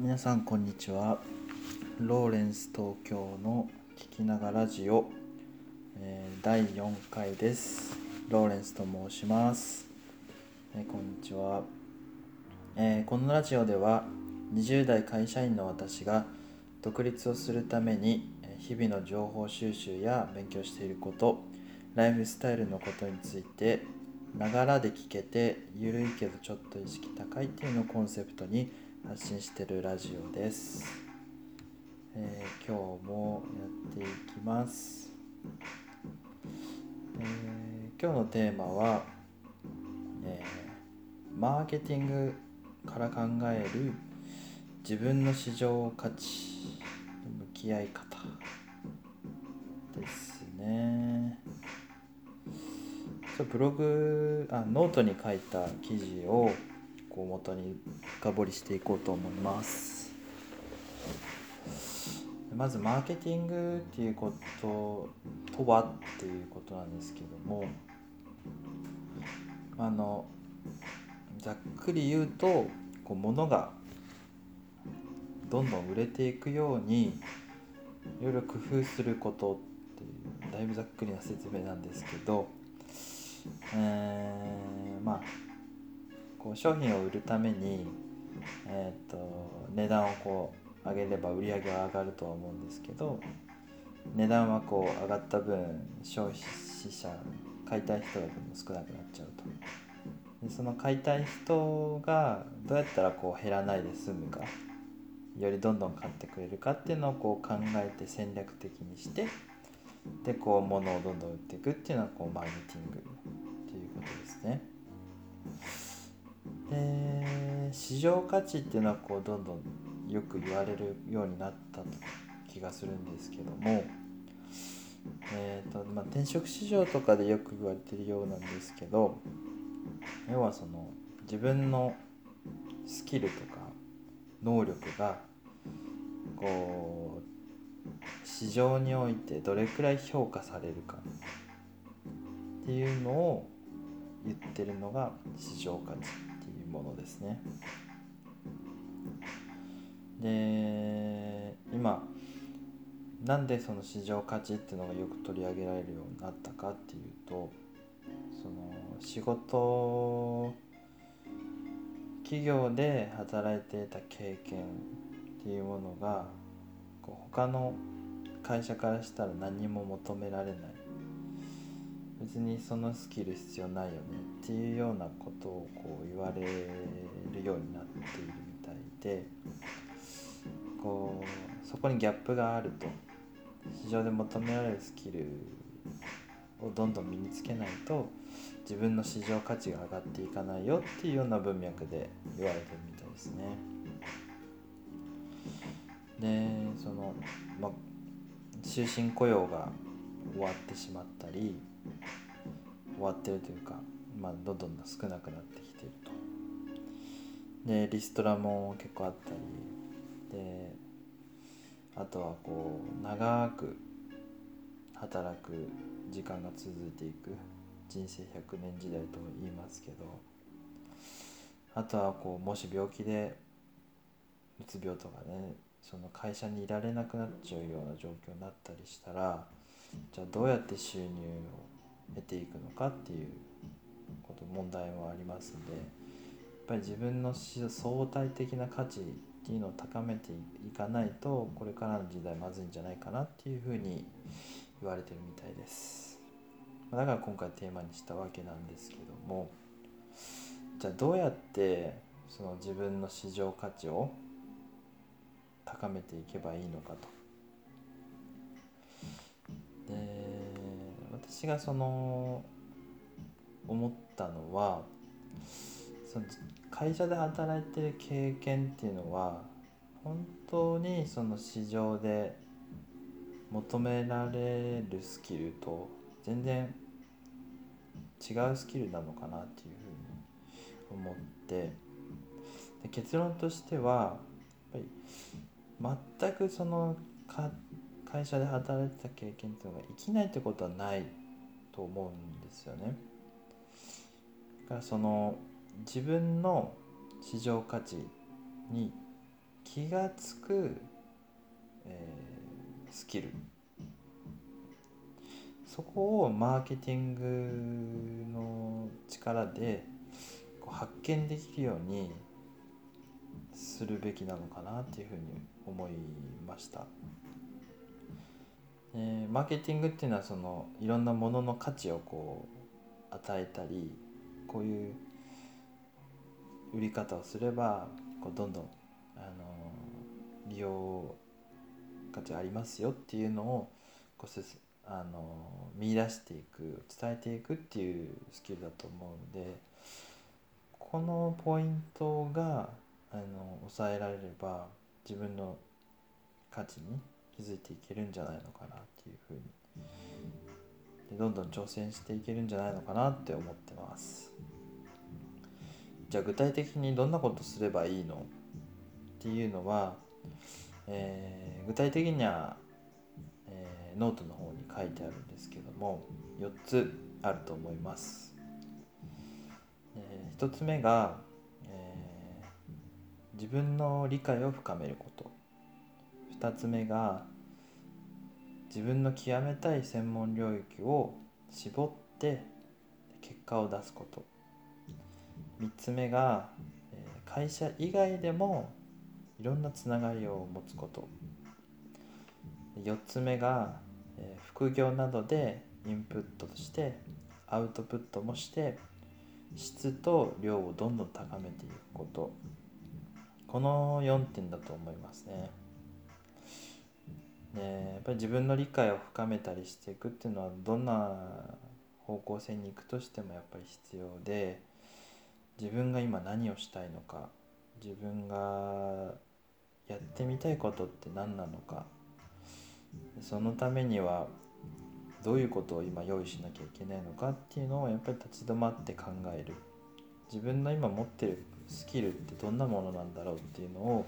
皆さんこんにちは。ローレンス東京の聞きながらラジオ、えー第4回です。ローレンスと申します、えーこんにちは、えーこのラジオでは20代会社員の私が独立をするためにえ日々の情報収集や勉強していることライフスタイルのことについてながらで聞けてゆるいけどちょっと意識高いっていうのをコンセプトに発信してるラジオです、えー今日もやっていきます、えー今日のテーマは、えーマーケティングから考える自分の市場価値の向き合い方ですね。そうブログあノートに書いた記事をこう元に深掘りしていこうと思います。まずマーケティングっていうこととはっていうことなんですけどもあのざっくり言うとこう物がどんどん売れていくようにいろいろ工夫することっていうだいぶざっくりな説明なんですけど、えーまあこう商品を売るために、えー、と値段をこう上げれば売り上げは上がるとは思うんですけど値段はこう上がった分消費者買いたい人が少なくなっちゃうとでその買いたい人がどうやったらこう減らないで済むかよりどんどん買ってくれるかっていうのをこう考えて戦略的にしてでこう物をどんどん売っていくっていうのはこうマーケティングっていうことですね。市場価値っていうのはこうどんどんよく言われるようになった気がするんですけども、えーとまあ、転職市場とかでよく言われてるようなんですけど要はその自分のスキルとか能力がこう市場においてどれくらい評価されるかっていうのを言ってるのが市場価値。ものですね。で今なんでその市場価値っていうのがよく取り上げられるようになったかっていうとその仕事企業で働いていた経験っていうものがこう他の会社からしたら何も求められない別にそのスキル必要ないよねっていうようなことをこう言われるようになっているみたいでこうそこにギャップがあると市場で求められるスキルをどんどん身につけないと自分の市場価値が上がっていかないよっていうような文脈で言われてるみたいですね。でその終身雇用が終わってしまったり終わってるというか、まあ、どんどん少なくなってきてると。でリストラも結構あったりであとはこう長く働く時間が続いていく人生100年時代と言いますけどあとはこうもし病気でうつ病とかねその会社にいられなくなっちゃうような状況になったりしたらじゃあどうやって収入を得ていくのかっていうこと問題もありますのでやっぱり自分の相対的な価値っていうのを高めていかないとこれからの時代まずいんじゃないかなっていうふうに言われてるみたいです。だから今回テーマにしたわけなんですけどもじゃあどうやってその自分の市場価値を高めていけばいいのかと。で私がその思ったのはその会社で働いてる経験っていうのは本当にその市場で求められるスキルと全然違うスキルなのかなっていうふうに思ってで結論としてはやっぱり全くその会社で働いてた経験っていうのが生きないってことはないと思うんですよね。だからその自分の市場価値に気が付く、えー、スキルそこをマーケティングの力でこう発見できるようにするべきなのかなっていうふうに思いました。えー、マーケティングっていうのはそのいろんなものの価値をこう与えたりこういう売り方をすればこうどんどん、あのー、利用価値ありますよっていうのをこうあの見出していく伝えていくっていうスキルだと思うのでこのポイントがあの抑えられれば自分の価値に気づいていけるんじゃないのかなっていうふうに。でどんどん挑戦していけるんじゃないのかなって思ってます。じゃあ具体的にどんなことすればいいのっていうのは、えー、具体的にはえノートの方に書いてあるんですけども4つあると思います、えー、1つ目が、えー、自分の理解を深めること。2つ目が自分の極めたい専門領域を絞って結果を出すこと。3つ目が会社以外でもいろんなつながりを持つこと。4つ目が副業などでインプットしてアウトプットもして質と量をどんどん高めていくこと。この4点だと思いますね。でやっぱり自分の理解を深めたりしていくっていうのはどんな方向性に行くとしてもやっぱり必要で自分が今何をしたいのか自分がやってみたいことって何なのかそのためにはどういうことを今用意しなきゃいけないのかっていうのをやっぱり立ち止まって考える。自分の今持ってるスキルってどんなものなんだろうっていうのを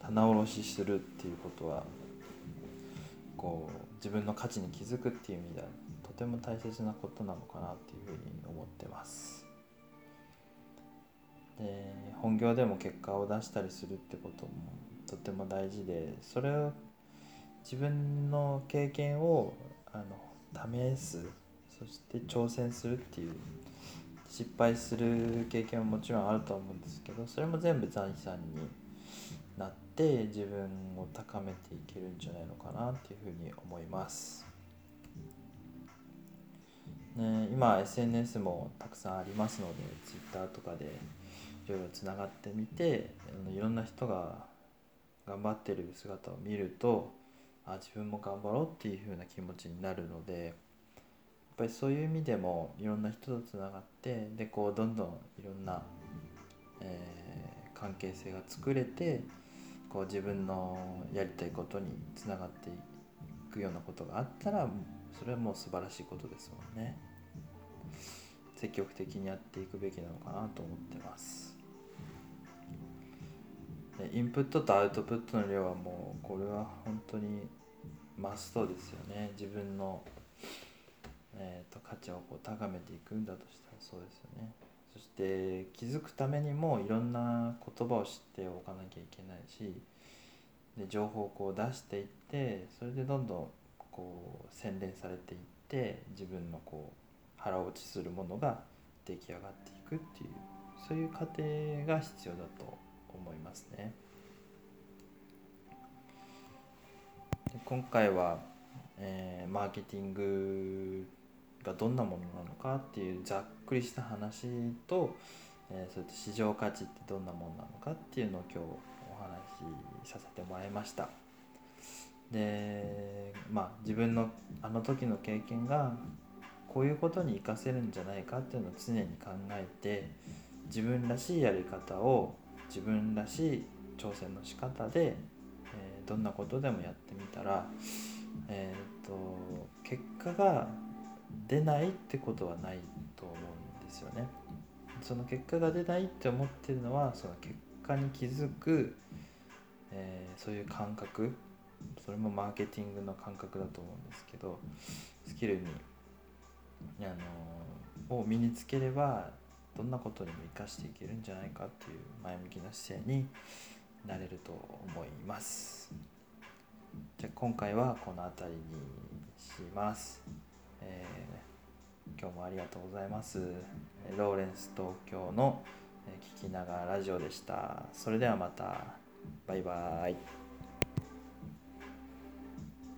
棚卸しするっていうことはこう自分の価値に気づくっていう意味ではとても大切なことなのかなっていうふうに思ってます。で本業でも結果を出したりするってこともとても大事でそれを自分の経験をあの試すそして挑戦するっていう失敗する経験はもちろんあると思うんですけどそれも全部財産になって自分を高めていけるんじゃないのかなっていうふうに思います。ね、今 SNS もたくさんありますので Twitter とかでいろいろつながってみていろんな人が頑張ってる姿を見るとあ自分も頑張ろうっていう風な気持ちになるのでやっぱりそういう意味でもいろんな人とつながってでこうどんどんいろんな、えー、関係性が作れてこう自分のやりたいことにつながっていくようなことがあったらそれはもう素晴らしいことですもんね。積極的にやっていくべきなのかなと思ってます。インプットとアウトプットの量はもうこれは本当にマストですよね自分の、えーと、価値をこう高めていくんだとしたらそうですよねそして気づくためにもいろんな言葉を知っておかなきゃいけないしで情報をこう出していってそれでどんどんこう洗練されていって自分のこう腹落ちするものが出来上がっていくっていうそういう過程が必要だと思いますね。で今回は、えー、マーケティングがどんなものなのかっていうざっくりした話と、えー、それと市場価値ってどんなものなのかっていうのを今日お話しさせてもらいました。でまあ自分のあの時の経験がこういうことに活かせるんじゃないかっていうのを常に考えて自分らしいやり方を自分らしい挑戦の仕方でえどんなことでもやってみたら、えーと、結果が出ないってことはないと思うんですよね。その結果が出ないって思ってるのはその結果に気づく、えー、そういう感覚。それもマーケティングの感覚だと思うんですけどスキルに、あのを身につければどんなことにも生かしていけるんじゃないかっていう前向きな姿勢になれると思います。じゃあ今回はこの辺りにします、えー今日もありがとうございます。ローレンス東京のえー聞きながらラジオでした。それではまた。バイバーイ。